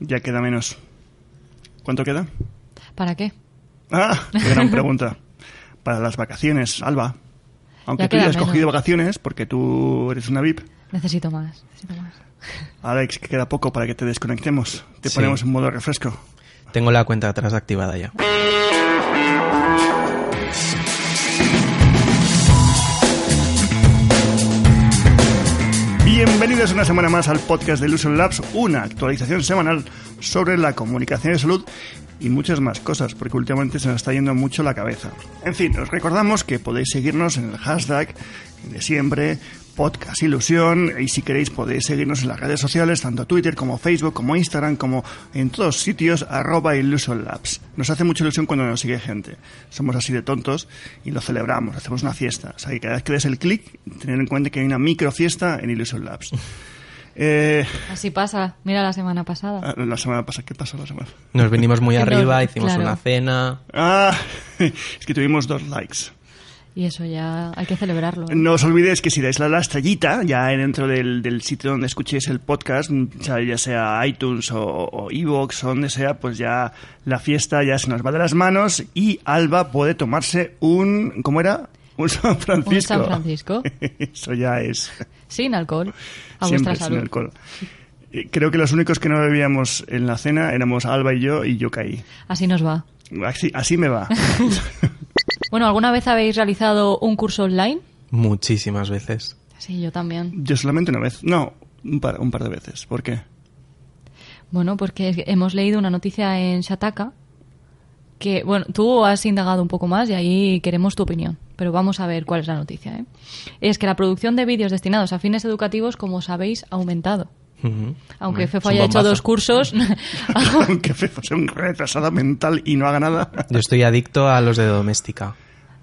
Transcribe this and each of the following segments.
Ya queda menos. ¿Cuánto queda? ¿Para qué? Ah, qué gran pregunta. Para las vacaciones, Alba. Aunque Ya tú ya has cogido vacaciones porque tú eres una VIP. Necesito más, necesito más. Alex, que queda poco para que te desconectemos. Te Sí. ponemos en modo refresco. Tengo la cuenta atrás activada ya. Bienvenidos una semana más al podcast de Illusion Labs, una actualización semanal sobre la comunicación de salud y muchas más cosas, porque últimamente se nos está yendo mucho la cabeza. En fin, os recordamos que podéis seguirnos en el hashtag de siempre, podcast ilusión, y si queréis podéis seguirnos en las redes sociales, tanto Twitter como Facebook, como Instagram, como en todos sitios, arroba Illusion Labs. Nos hace mucha ilusión cuando nos sigue gente. Somos así de tontos y lo celebramos, hacemos una fiesta. O sea, que cada vez que des el clic, tener en cuenta que hay una micro fiesta en Illusion Labs. Eh, Así pasa. Mira la semana pasada. la semana pasada, ¿qué pasó la semana? Nos vinimos muy arriba, hicimos claro. una cena. Ah, es que tuvimos dos likes. Y eso ya hay que celebrarlo. ¿eh? No os olvidéis que si dais la, la estrellita ya dentro del, del sitio donde escuchéis el podcast, ya sea iTunes o, o Evox o donde sea, pues ya la fiesta ya se nos va de las manos y Alba puede tomarse un... ¿Cómo era? Un San Francisco. Un San Francisco. Eso ya es... Sin alcohol. A siempre vuestra sin alcohol. Eh, Creo que los únicos que no bebíamos en la cena éramos Alba y yo y yo caí. Así nos va. Así, así me va. Bueno, ¿alguna vez habéis realizado un curso online? Muchísimas veces. Sí, yo también. Yo solamente una vez. No, un par, un par de veces. ¿Por qué? Bueno, porque hemos leído una noticia en Shataka que, bueno, tú has indagado un poco más y ahí queremos tu opinión. Pero vamos a ver cuál es la noticia. ¿eh? Es que la producción de vídeos destinados a fines educativos, como sabéis, ha aumentado. Ujú. Aunque Fefo haya hecho dos cursos, Aunque Fefo sea un retrasado mental y no haga nada. Yo estoy adicto a los de doméstica.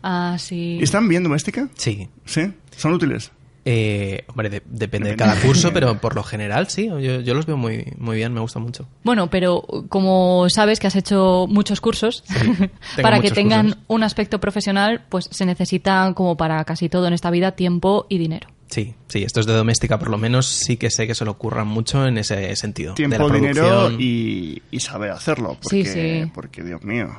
ah, sí. ¿Están bien doméstica? Sí. Sí. ¿Son útiles? Eh, hombre, de- depende de cada curso, pero por lo general sí. Yo, yo los veo muy, muy bien, me gusta mucho. Bueno, pero como sabes que has hecho muchos cursos, tengo para que muchos tengan cursos. un aspecto profesional, pues se necesita, como para casi todo en esta vida, tiempo y dinero. Sí, sí, estos de doméstica por lo menos sí que sé que se lo ocurran mucho en ese sentido. de Tiempo, la dinero y, y saber hacerlo. Sí, Porque, sí. porque, Dios mío.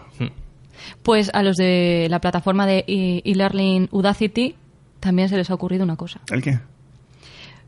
Pues a los de la plataforma de e-learning Udacity también se les ha ocurrido una cosa. ¿El qué?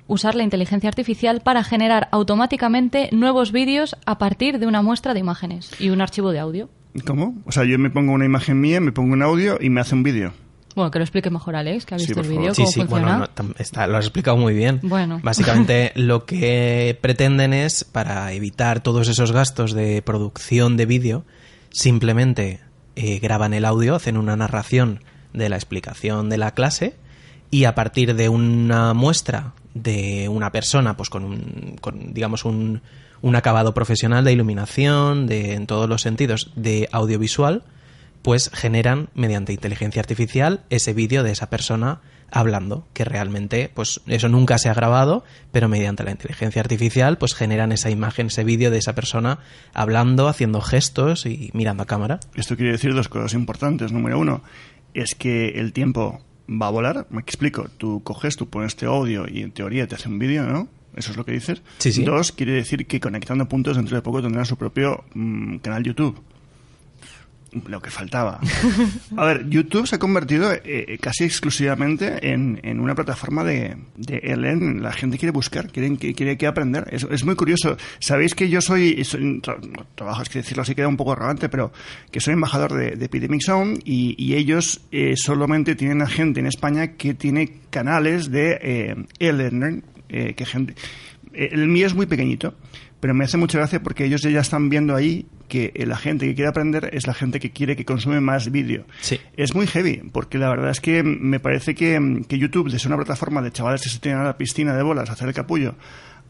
Usar la inteligencia artificial para generar automáticamente nuevos vídeos a partir de una muestra de imágenes y un archivo de audio. ¿Cómo? O sea, yo me pongo una imagen mía, me pongo un audio y me hace un vídeo. Bueno, que lo explique mejor Alex, que ha visto el vídeo, Sí, cómo sí, funciona. bueno, no, tam- está- lo has explicado muy bien. Bueno. Básicamente lo que pretenden es, para evitar todos esos gastos de producción de vídeo, simplemente eh, graban el audio, hacen una narración de la explicación de la clase y a partir de una muestra de una persona, pues con un, con, digamos, un, un acabado profesional de iluminación, de, en todos los sentidos, de audiovisual, pues generan mediante inteligencia artificial ese vídeo de esa persona hablando, que realmente pues eso nunca se ha grabado, pero mediante la inteligencia artificial pues generan esa imagen, ese vídeo de esa persona hablando, haciendo gestos y mirando a cámara. Esto quiere decir dos cosas importantes. Número uno, es que el tiempo va a volar. Me explico. Tú coges, tú pones este audio y en teoría te hace un vídeo, ¿no? Eso es lo que dices. Sí, sí. Dos, quiere decir que conectando puntos dentro de poco tendrán su propio mm, canal YouTube. Lo que faltaba. A ver, YouTube se ha convertido eh, casi exclusivamente en, una plataforma de, de e-learning. La gente quiere buscar, quieren, que- quiere, que aprender. Es, muy curioso. Sabéis que yo soy, trabajo, es que decirlo así queda un poco arrogante, pero que soy embajador de, de Epidemic Zone y, ellos eh, solamente tienen a gente en España que tiene canales de eh, eh, que eh, El mío es muy pequeñito, pero me hace mucha gracia porque ellos ya están viendo ahí que eh, la gente que quiere aprender es la gente que quiere que consume más vídeo. Sí. Es muy heavy, porque la verdad es que me parece que, que YouTube, de ser una plataforma de chavales que se tienen a la piscina de bolas a hacer el capullo,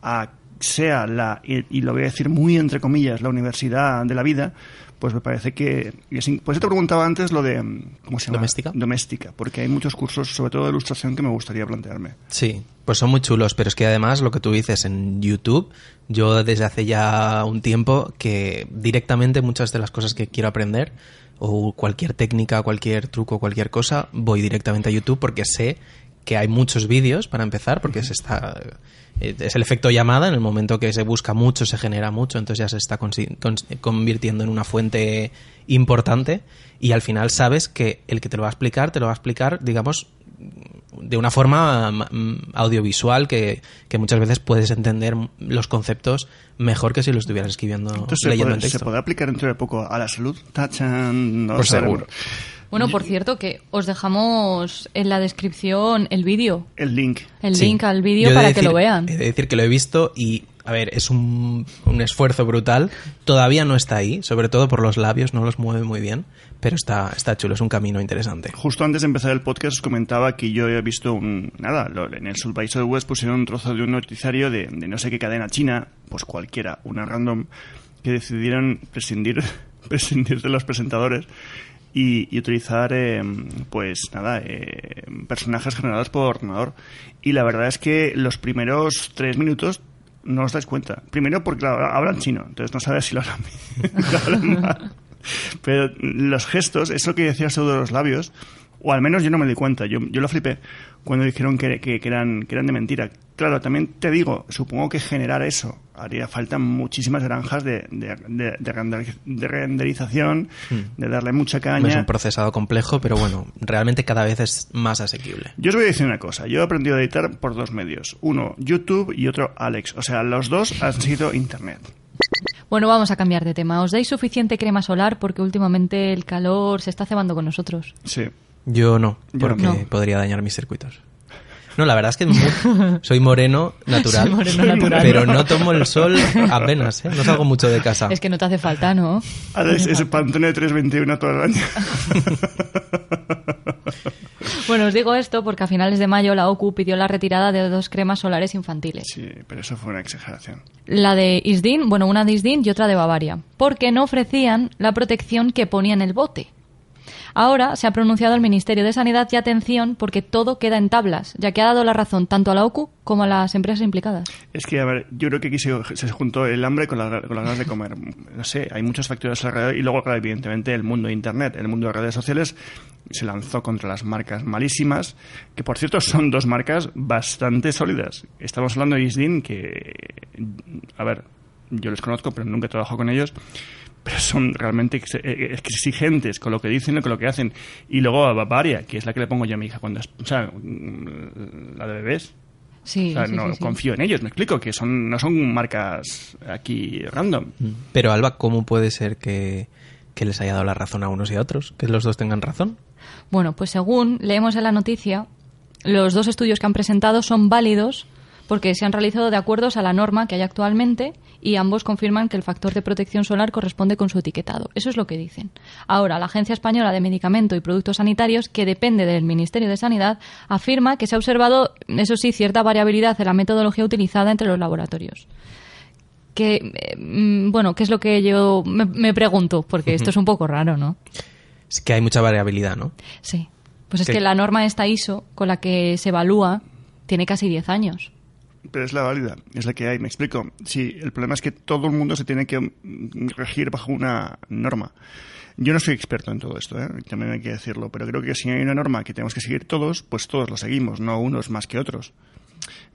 a sea la, y, y lo voy a decir muy entre comillas, la universidad de la vida, pues me parece que... Pues yo te preguntaba antes lo de... ¿Cómo se llama? ¿Doméstica? Doméstica, porque hay muchos cursos, sobre todo de ilustración, que me gustaría plantearme. Sí, pues son muy chulos, pero es que además lo que tú dices en YouTube, yo desde hace ya un tiempo que directamente muchas de las cosas que quiero aprender o cualquier técnica, cualquier truco, cualquier cosa, voy directamente a YouTube porque sé que hay muchos vídeos para empezar, porque se está eh, es el efecto llamada, en el momento que se busca mucho, se genera mucho, entonces ya se está convirtiendo en una fuente importante y al final sabes que el que te lo va a explicar, te lo va a explicar, digamos, de una forma mm, audiovisual que, que muchas veces puedes entender los conceptos mejor que si lo estuvieras escribiendo Entonces, ¿se leyendo puede, en ¿se texto. puede aplicar dentro de poco a la salud? Tachan, no Por sabemos. Bueno, por cierto, que os dejamos en la descripción el vídeo, El link. el Sí. link al vídeo he de para que decir- lo vean. He de decir que lo he visto y, a ver, es un, un esfuerzo brutal. Todavía no está ahí, sobre todo por los labios, no los mueve muy bien, pero está, está chulo, es un camino interesante. Justo antes de empezar el podcast os comentaba que yo he visto un... Nada, lo- en el Subvisor West pusieron un trozo de un noticiario de, de no sé qué cadena china, pues cualquiera, una random, que decidieron prescindir, prescindir de los presentadores y, utilizar, eh, pues nada, eh, personajes generados por ordenador. Y la verdad es que los primeros tres minutos no os dais cuenta. Primero porque hablan chino, entonces no sabes si lo hablan mal. Pero los gestos, eso que decías de los labios, o al menos yo no me di cuenta, yo, yo lo flipé cuando dijeron que eran, que eran de mentira. Claro, también te digo, supongo que generar eso haría falta muchísimas granjas de, de, de- de render- de renderización, de darle mucha Es caña. un procesado complejo, pero bueno, realmente cada vez es más asequible. Yo os voy a decir una cosa. Yo he aprendido a editar por dos medios. Uno, YouTube y otro, Alex. O sea, los dos han sido Internet. Bueno, vamos a cambiar de tema. ¿Os dais suficiente crema solar? Porque últimamente el calor se está cebando con nosotros. Sí. Yo no, Yo porque no. podría dañar mis circuitos. No, la verdad es que soy moreno natural, Soy moreno natural. pero no tomo el sol apenas, ¿eh? no salgo mucho de casa. Es que no te hace falta, ¿no? Alex es Pantone 321 todo el año. Bueno, os digo esto porque a finales de mayo la OCU pidió la retirada de dos cremas solares infantiles. Sí, pero eso fue una exageración. La de Isdin, bueno, una de Isdin y otra de Bavaria, porque no ofrecían la protección que ponía en el bote. Ahora se ha pronunciado el Ministerio de Sanidad y atención porque todo queda en tablas, ya que ha dado la razón tanto a la OCU como a las empresas implicadas. Es que, a ver, yo creo que aquí se, juntó el hambre con, la- con las ganas de comer. No sé, hay muchos factores alrededor y luego, claro, evidentemente, el mundo de Internet, el mundo de redes sociales se lanzó contra las marcas malísimas, que por cierto son dos marcas bastante sólidas. Estamos hablando de Isdin, que, a ver, yo les conozco, pero nunca he trabajado con ellos. Pero son realmente ex- eh, exigentes con lo que dicen y con lo que hacen. Y luego a Bavaria, que es la que le pongo yo a mi hija cuando es, o sea, mm, la de bebés. Sí, O sea, sí, no sí, sí. confío en ellos, me explico, que son no son marcas aquí random. Pero Alba, ¿cómo puede ser que, que les haya dado la razón a unos y a otros? Que los dos tengan razón. Bueno, pues según leemos en la noticia, los dos estudios que han presentado son válidos porque se han realizado de acuerdos a la norma que hay actualmente y ambos confirman que el factor de protección solar corresponde con su etiquetado. Eso es lo que dicen. Ahora, la Agencia Española de Medicamento y Productos Sanitarios, que depende del Ministerio de Sanidad, afirma que se ha observado, eso sí, cierta variabilidad en la metodología utilizada entre los laboratorios. Que, eh, mm, bueno, ¿qué es lo que yo me, me pregunto? Porque esto es un poco raro, ¿no? Es que hay mucha variabilidad, ¿no? Sí. Pues es ¿Qué? que la norma esta ISO con la que se evalúa tiene casi 10 años. Pero es la válida, es la que hay, me explico. Sí, el problema es que todo el mundo se tiene que regir bajo una norma. Yo no soy experto en todo esto, ¿eh? también hay que decirlo, pero creo que si hay una norma que tenemos que seguir todos, pues todos lo seguimos, no unos más que otros.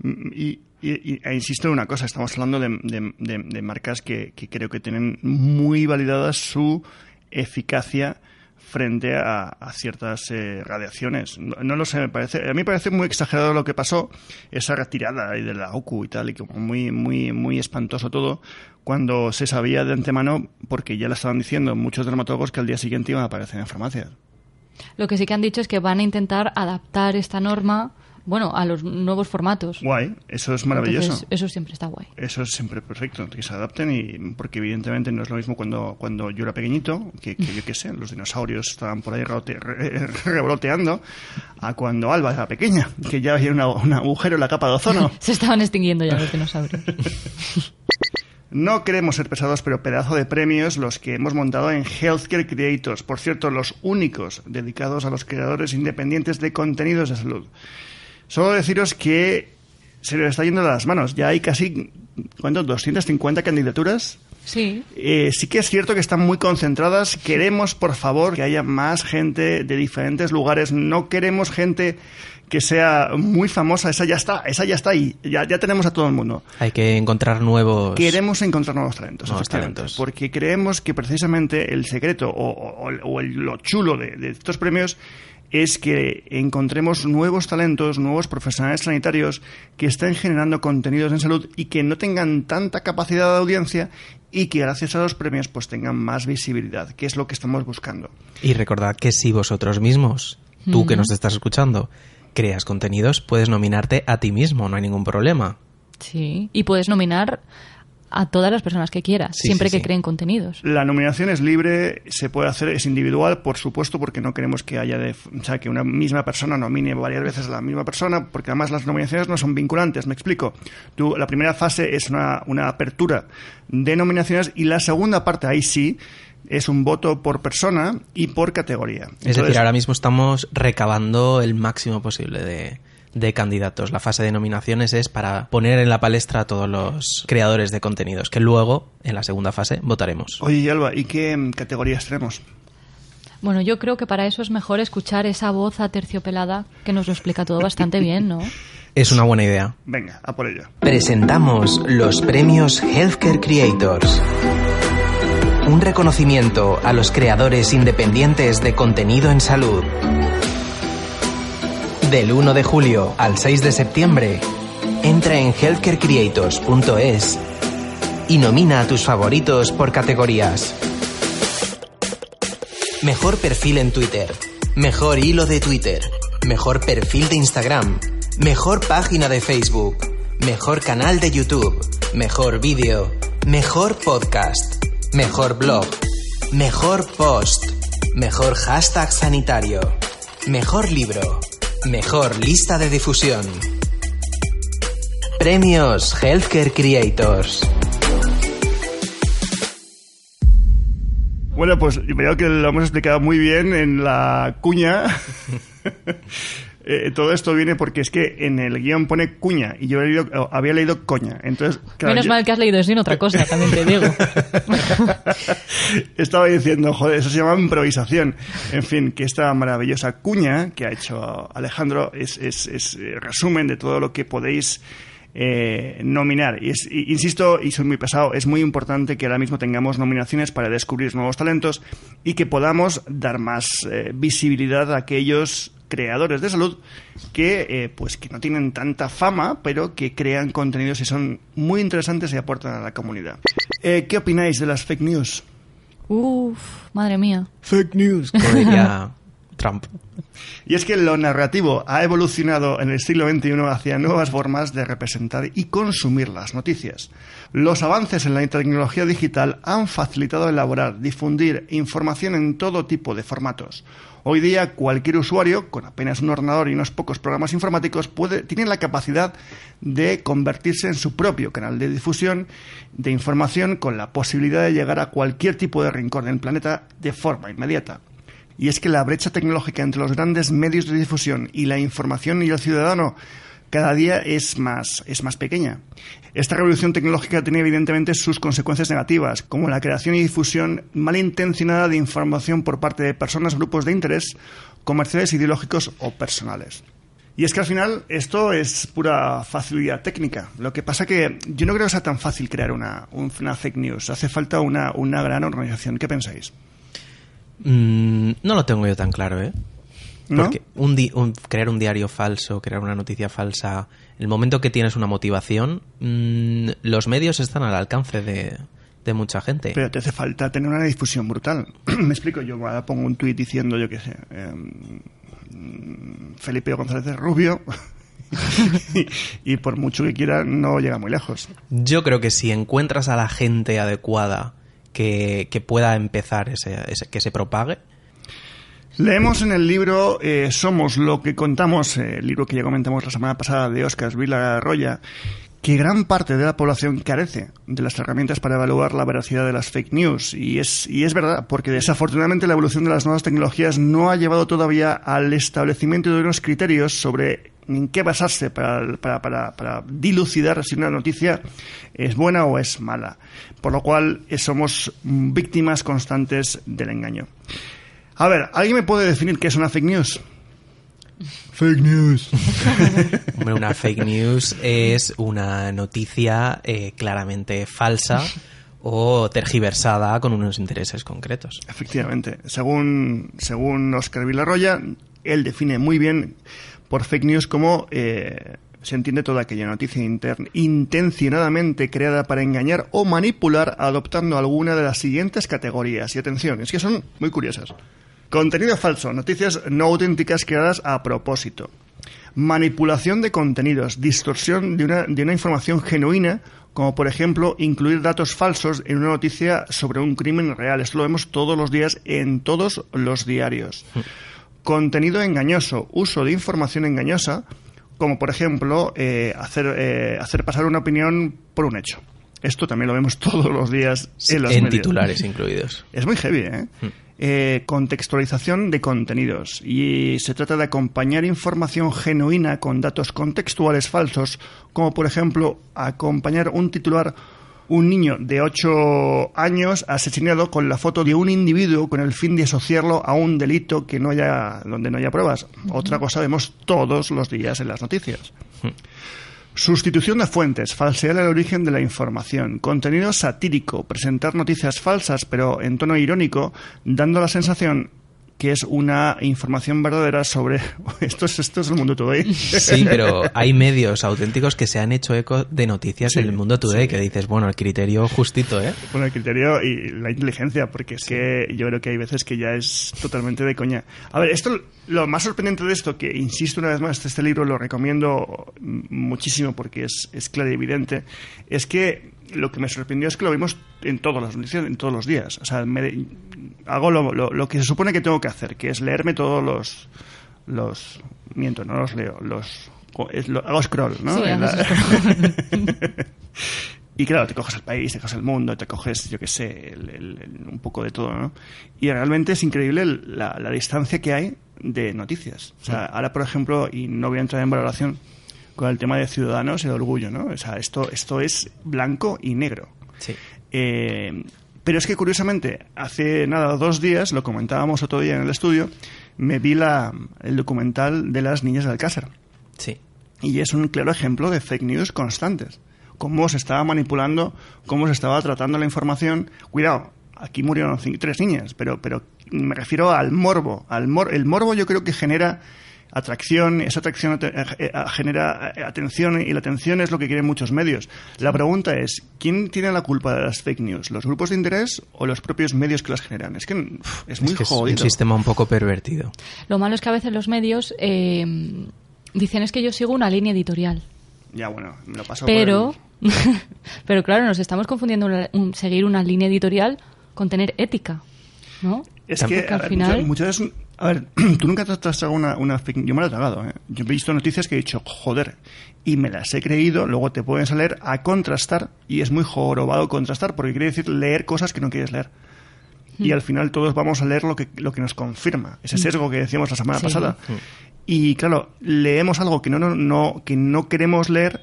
Y, y- e insisto en una cosa, estamos hablando de, marcas que, que creo que tienen muy validada su eficacia frente a, ciertas eh, radiaciones. No, lo sé, me parece, a mí me parece muy exagerado lo que pasó, esa retirada de la OCU y tal, y como muy, muy, muy espantoso todo, cuando se sabía de antemano, porque ya lo estaban diciendo muchos dermatólogos, que al día siguiente iban a aparecer en farmacias. Lo que sí que han dicho es que van a intentar adaptar esta norma, bueno, a los nuevos formatos. Guay, eso es maravilloso. Entonces, eso siempre está guay. Eso es siempre perfecto, que se adapten y porque evidentemente no es lo mismo cuando, cuando yo era pequeñito, que, que yo qué sé, los dinosaurios estaban por ahí revoloteando, a cuando Alba era pequeña, que ya había una- un agujero en la capa de ozono. Se estaban extinguiendo ya los dinosaurios. No queremos ser pesados, pero pedazo de premios los que hemos montado en Healthcare Creators. Por cierto, los únicos dedicados a los creadores independientes de contenidos de salud. Solo deciros que se nos está yendo de las manos. Ya hay casi, ¿cuánto? 250 candidaturas Sí. Eh, sí que es cierto que están muy concentradas. Queremos, por favor, que haya más gente de diferentes lugares. No queremos gente que sea muy famosa. Esa ya está, esa ya está ahí. Ya, ya tenemos a todo el mundo. Hay que encontrar nuevos... Queremos encontrar nuevos talentos. Nuevos talentos. Porque creemos que precisamente el secreto o, o- o el- lo chulo de, de estos premios es que encontremos nuevos talentos, nuevos profesionales sanitarios que estén generando contenidos en salud y que no tengan tanta capacidad de audiencia y que gracias a los premios pues tengan más visibilidad, que es lo que estamos buscando. Y recordad que si vosotros mismos, tú que nos estás escuchando, creas contenidos, puedes nominarte a ti mismo, no hay ningún problema. Sí. Y puedes nominar a todas las personas que quieras, Sí, siempre sí, que sí. creen contenidos. La nominación es libre, se puede hacer, es individual, por supuesto, porque no queremos que haya de, o sea, que una misma persona nomine varias veces a la misma persona, porque además las nominaciones no son vinculantes, me explico. Tú, la primera fase es una, una apertura de nominaciones y la segunda parte, ahí sí, es un voto por persona y por categoría. Es decir, ahora mismo estamos recabando el máximo posible de, de candidatos. La fase de nominaciones es para poner en la palestra a todos los creadores de contenidos, que luego, en la segunda fase, votaremos. Oye, Alba, ¿y qué categorías tenemos? Bueno, yo creo que para eso es mejor escuchar esa voz aterciopelada que nos lo explica todo bastante bien, ¿no? Es una buena idea. Venga, a por ello. Presentamos los premios Healthcare Creators. Un reconocimiento a los creadores independientes de contenido en salud. Del 1 de julio al 6 de septiembre, entra en healthcarecreators.es y nomina a tus favoritos por categorías. Mejor perfil en Twitter. Mejor hilo de Twitter. Mejor perfil de Instagram. Mejor página de Facebook. Mejor canal de YouTube. Mejor vídeo. Mejor podcast. Mejor blog. Mejor post. Mejor hashtag sanitario. Mejor libro. Mejor lista de difusión. Premios Healthcare Creators. Bueno, pues veo que lo hemos explicado muy bien en la cuña. Eh, todo esto viene porque es que en el guion pone cuña y yo había leído, había leído coña. Entonces, claro, Menos yo- mal que has leído no otra cosa, también te digo. Estaba diciendo, joder, eso se llama improvisación. En fin, que esta maravillosa cuña que ha hecho Alejandro es, es, es, eh, resumen de todo lo que podéis eh, nominar. Y, es, y- insisto, y soy muy pesado, es muy importante que ahora mismo tengamos nominaciones para descubrir nuevos talentos y que podamos dar más eh, visibilidad a aquellos creadores de salud que eh, pues que no tienen tanta fama pero que crean contenidos y son muy interesantes y aportan a la comunidad. Eh, ¿Qué opináis de las fake news? Uf, madre mía. Fake news, como diría Trump. Y es que lo narrativo ha evolucionado en el siglo XXI hacia nuevas formas de representar y consumir las noticias. Los avances en la tecnología digital han facilitado elaborar, difundir información en todo tipo de formatos. Hoy día cualquier usuario, con apenas un ordenador y unos pocos programas informáticos, puede, tiene la capacidad de convertirse en su propio canal de difusión de información con la posibilidad de llegar a cualquier tipo de rincón del planeta de forma inmediata. Y es que la brecha tecnológica entre los grandes medios de difusión y la información y el ciudadano cada día es más, es más pequeña. Esta revolución tecnológica tiene evidentemente sus consecuencias negativas, como la creación y difusión malintencionada de información por parte de personas, grupos de interés, comerciales, ideológicos o personales. Y es que al final esto es pura facilidad técnica. Lo que pasa que yo no creo que sea tan fácil crear una, fake news. Hace falta una, una gran organización. ¿Qué pensáis? Mm, no lo tengo yo tan claro, ¿eh? ¿No? Porque un di- un- crear un diario falso, crear una noticia falsa, el momento que tienes una motivación, mm, los medios están al alcance de, de mucha gente. Pero te hace falta tener una difusión brutal. Me explico, yo ahora pongo un tuit diciendo, yo qué sé, mm, Felipe González es rubio y, y por mucho que quiera no llega muy lejos. Yo creo que si encuentras a la gente adecuada que, que pueda empezar ese, ese- que se propague, Leemos en el libro eh, Somos lo que contamos, el libro que ya comentamos la semana pasada de Oscar Roya, que gran parte de la población carece de las herramientas para evaluar la veracidad de las fake news. Y es, y es verdad, porque desafortunadamente la evolución de las nuevas tecnologías no ha llevado todavía al establecimiento de unos criterios sobre en qué basarse para, dilucidar si una noticia es buena o es mala. Por lo cual eh, somos víctimas constantes del engaño. A ver, ¿alguien me puede definir qué es una fake news? Fake news. Hombre, una fake news es una noticia eh, claramente falsa o tergiversada con unos intereses concretos. Efectivamente. Según, según Oscar Villarroya, él define muy bien por fake news como eh, se entiende toda aquella noticia intencionadamente creada para engañar o manipular adoptando alguna de las siguientes categorías. Y atención, es que son muy curiosas. Contenido falso, noticias no auténticas creadas a propósito. Manipulación de contenidos, distorsión de una, de una información genuina, como por ejemplo incluir datos falsos en una noticia sobre un crimen real. Esto lo vemos todos los días en todos los diarios. Contenido engañoso, uso de información engañosa, como por ejemplo eh, hacer, eh, hacer pasar una opinión por un hecho. Esto también lo vemos todos los días en los en medios. titulares incluidos. Es muy heavy, ¿eh? Eh, contextualización de contenidos. Y se trata de acompañar información genuina con datos contextuales falsos, como por ejemplo acompañar un titular un niño de 8 años asesinado con la foto de un individuo con el fin de asociarlo a un delito que no haya donde no haya pruebas. Otra cosa vemos todos los días en las noticias. Sustitución de fuentes, falsear el origen de la información, contenido satírico, presentar noticias falsas pero en tono irónico, dando la sensación que es una información verdadera sobre esto es esto es el mundo today. Sí, pero hay medios auténticos que se han hecho eco de noticias Sí, en el mundo today que dices, bueno, el criterio justito, ¿eh? Con el criterio y la inteligencia, porque es que yo creo que hay veces que ya es totalmente de coña. A ver, esto, lo más sorprendente de esto, que insisto una vez más, este libro lo recomiendo muchísimo porque es, es claro y evidente, es que lo que me sorprendió es que lo vimos en todas las noticias, en todos los días. O sea, me- hago lo, lo- lo que se supone que tengo que hacer, que es leerme todos los... los miento, no los leo, los... es lo- hago scroll, ¿no? Sí, la- Y claro, te coges el país, te coges el mundo, te coges, yo qué sé, el- el- el- un poco de todo, ¿no? Y realmente es increíble la, la distancia que hay de noticias. O sea, ahora, por ejemplo, y no voy a entrar en valoración con el tema de ciudadanos y de orgullo, ¿no? O sea, esto, esto es blanco y negro. Sí. Eh, pero es que curiosamente, hace nada, dos días, lo comentábamos otro día en el estudio, me vi la, el documental de las niñas de Alcázar. Sí. Y es un claro ejemplo de fake news constantes. Cómo se estaba manipulando, cómo se estaba tratando la información. Cuidado, aquí murieron tres niñas, pero, pero me refiero al morbo. Al mor el morbo yo creo que genera atracción, esa atracción eh, eh, genera eh, atención y la atención es lo que quieren muchos medios. La pregunta es, ¿quién tiene la culpa de las fake news? ¿Los grupos de interés o los propios medios que las generan? Es que uf, es muy es que es un jodido. sistema un poco pervertido. Lo malo es que a veces los medios eh, dicen es que yo sigo una línea editorial. Ya, bueno, me lo paso por Pero, el- pero claro, nos estamos confundiendo una- un- seguir una línea editorial con tener ética, ¿no? Es Porque que al final- muchas, muchas veces, a ver, tú nunca te has tragado una, Yo me la he tragado, ¿eh? Yo he visto noticias que he dicho, joder, y me las he creído, luego te pueden salir a contrastar, y es muy jorobado contrastar, porque quiere decir leer cosas que no quieres leer. Y Hmm. al final todos vamos a leer lo que, lo que nos confirma, ese sesgo que decíamos la semana Sí. pasada. Y claro, leemos algo que no, no, no, que no queremos leer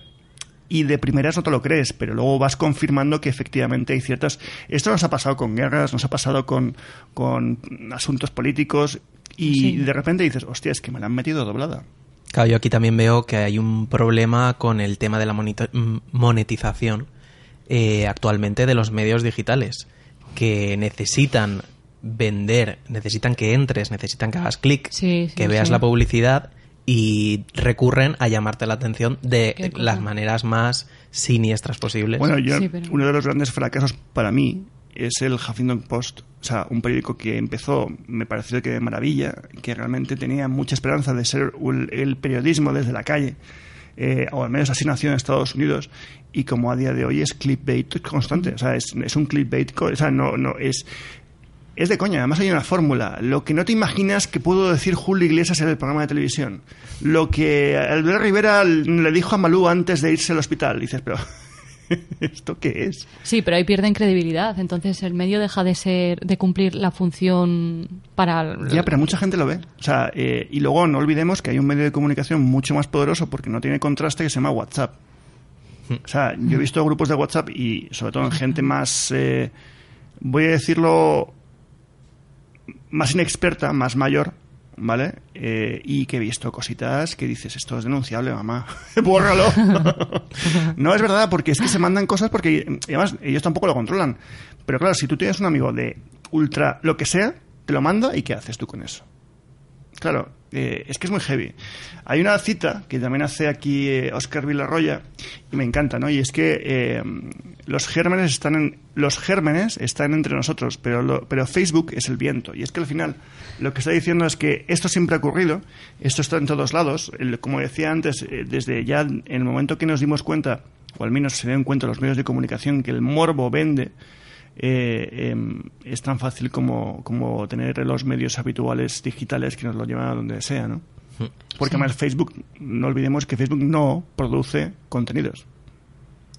y de primeras no te lo crees, pero luego vas confirmando que efectivamente hay ciertas... Esto nos ha pasado con guerras, nos ha pasado con, con asuntos políticos y Sí. de repente dices, hostia, es que me la han metido doblada. Claro, yo aquí también veo que hay un problema con el tema de la monito- m- monetización eh, actualmente de los medios digitales, que necesitan vender, necesitan que entres, necesitan que hagas clic, Sí, sí, que veas sí. la publicidad y recurren a llamarte la atención de Qué cosa. las maneras más siniestras posibles. Bueno, yo, Sí, pero- uno de los grandes fracasos para mí es el Huffington Post, o sea, un periódico que empezó, me pareció que de maravilla, que realmente tenía mucha esperanza de ser un- el periodismo desde la calle, eh, o al menos así nació en Estados Unidos, y como a día de hoy es clickbait constante, o sea, es, es un clickbait, o sea, no, no, es... Es de coña, además hay una fórmula. Lo que no te imaginas que pudo decir Julio Iglesias en el programa de televisión. Lo que Albert Rivera le dijo a Malú antes de irse al hospital. Dices, pero ¿Esto qué es? Sí, pero ahí pierden credibilidad. Entonces el medio deja de ser, de cumplir la función para. el- Ya, pero mucha gente lo ve. O sea, eh, y luego no olvidemos que hay un medio de comunicación mucho más poderoso porque no tiene contraste que se llama WhatsApp. O sea, yo he visto grupos de WhatsApp y sobre todo en gente más, eh, voy a decirlo, más inexperta, más mayor, ¿vale? Eh, y que he visto cositas que dices, esto es denunciable, mamá, bórralo. no es verdad, porque es que se mandan cosas porque, además, ellos tampoco lo controlan. Pero claro, si tú tienes un amigo de ultra lo que sea, te lo manda y ¿qué haces tú con eso? Claro, eh, es que es muy heavy. Hay una cita que también hace aquí eh, Oscar Villarroya y me encanta, ¿no? Y es que eh, los gérmenes están en, los gérmenes están entre nosotros, pero lo- pero Facebook es el viento. Y es que al final lo que está diciendo es que esto siempre ha ocurrido, esto está en todos lados. El- como decía antes, eh, desde ya en el momento que nos dimos cuenta, o al menos se dieron cuenta los medios de comunicación que el morbo vende, eh, em, es tan fácil como, como tener los medios habituales digitales que nos lo llevan a donde sea, ¿no? Porque además Facebook, no olvidemos que Facebook no produce contenidos.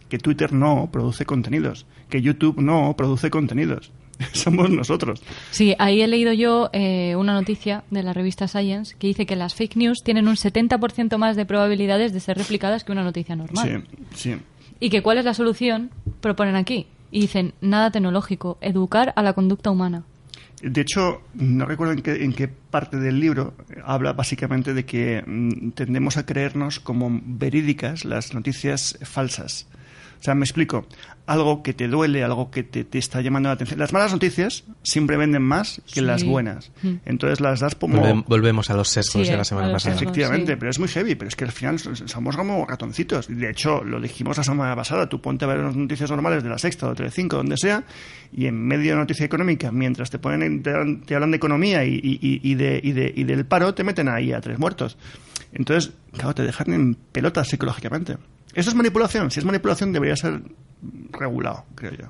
Que Twitter no produce contenidos. Que YouTube no produce contenidos. Somos nosotros. Sí, ahí he leído yo eh, una noticia de la revista Science que dice que las fake news tienen un 70% más de probabilidades de ser replicadas que una noticia normal. Sí, sí. ¿Y que cuál es la solución? Proponen aquí. Y dicen, nada tecnológico, educar a la conducta humana. De hecho, no recuerdo en qué, en qué parte del libro habla básicamente de que mm, tendemos a creernos como verídicas las noticias falsas. O sea, me explico. Algo que te duele, algo que te, te está llamando la atención. Las malas noticias siempre venden más que Sí. las buenas. Mm. Entonces las das como... Volvem- volvemos a los sesgos Sí, de la semana pasada. sesgos. Efectivamente, sí. pero es muy heavy, pero es que al final so- somos como ratoncitos. De hecho, lo dijimos la semana pasada, tú ponte a ver las noticias normales de la Sexta o Telecinco, donde sea, y en medio de noticia económica, mientras te ponen en- te, hablan- te hablan de economía y, y- y- y de, y, de- y del paro, te meten ahí a tres muertos. Entonces, claro, te dejan en pelotas psicológicamente. ¿Eso es manipulación? Si es manipulación, debería ser regulado, creo yo.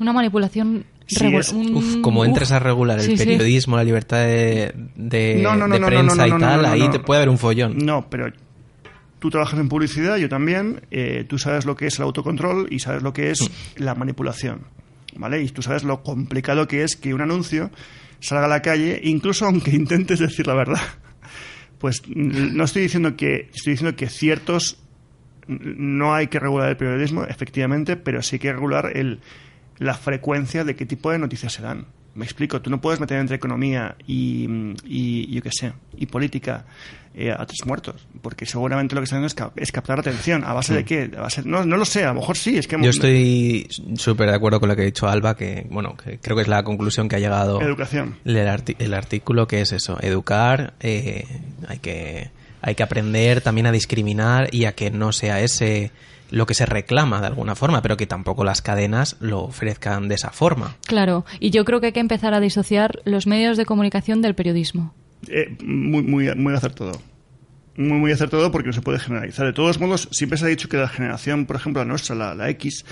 Una manipulación... Sí, es- Uf, como uf. entres a regular el Sí, sí. periodismo, la libertad de, de- No, no, no, de no, prensa no, no, y tal, no, ahí no. te puede haber un follón. No, pero tú trabajas en publicidad, yo también, eh, tú sabes lo que es el autocontrol y sabes lo que es la manipulación, ¿vale? Y tú sabes lo complicado que es que un anuncio salga a la calle, incluso aunque intentes decir la verdad. Pues mm, no estoy diciendo que, estoy diciendo que ciertos mm, no hay que regular el periodismo, efectivamente, pero sí hay que regular el, la frecuencia de qué tipo de noticias se dan. Me explico, tú no puedes meter entre economía y, y yo qué sé, y política eh, a tres muertos, porque seguramente lo que están haciendo es, cap- es captar la atención. ¿A base de qué? A base- no, no lo sé, a lo mejor sí, es que... Yo estoy súper de acuerdo con lo que ha dicho Alba, que bueno, que creo que es la conclusión que ha llegado Educación. el, el artículo, que es eso, educar, eh, hay que hay que aprender también a discriminar y a que no sea ese lo que se reclama de alguna forma, pero que tampoco las cadenas lo ofrezcan de esa forma. Claro, y yo creo que hay que empezar a disociar los medios de comunicación del periodismo. Eh, muy, muy, muy acertado. Muy, muy acertado porque no se puede generalizar. De todos modos, siempre se ha dicho que la generación, por ejemplo, la nuestra, la, la X,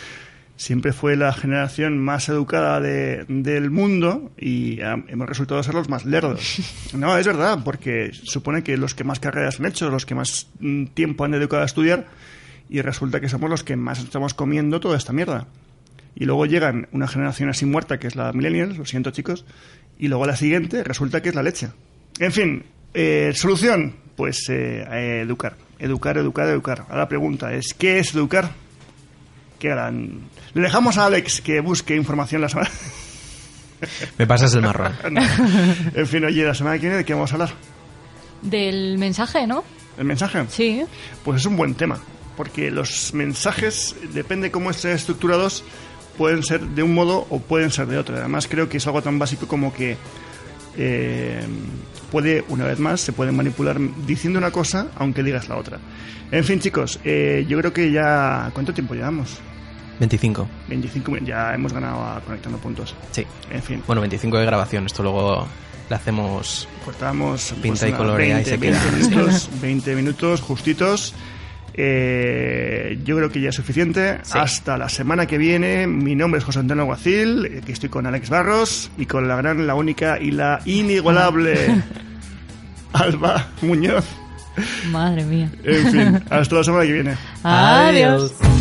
siempre fue la generación más educada de- del mundo y ah, hemos resultado ser los más lerdos. No, es verdad, porque supone que los que más carreras han hecho, los que más mm, tiempo han dedicado a estudiar, y resulta que somos los que más estamos comiendo toda esta mierda. Y luego llegan una generación así muerta, que es la millennials, lo siento chicos, y luego la siguiente resulta que es la leche. En fin, eh, solución, pues eh, eh, educar, educar, educar, educar. Ahora la pregunta es, ¿qué es educar? Le dejamos a Alex que busque información la semana... Me pasas el marrón. No. En fin, oye, la semana que viene, ¿de qué vamos a hablar? Del mensaje, ¿no? ¿El mensaje? Sí. Pues es un buen tema, porque los mensajes, depende cómo estén estructurados, pueden ser de un modo o pueden ser de otro. Además, creo que es algo tan básico como que eh, puede, una vez más, se puede manipular diciendo una cosa aunque digas la otra. En fin, chicos, eh, yo creo que ya... ¿Cuánto tiempo llevamos? 25. 25 min- ya hemos ganado a Conectando Puntos. Sí. En fin, Bueno, 25 de grabación. Esto luego le hacemos cortamos pues, Pinta y unas colorea y se 20 queda. minutos, 20 minutos justitos. Eh, yo creo que ya es suficiente. Sí. Hasta la semana que viene. Mi nombre es José Antonio Aguacil. que estoy con Alex Barros y con la gran, la única y la inigualable Alba Muñoz. Madre mía. En fin, hasta la semana que viene. Adiós. Adiós.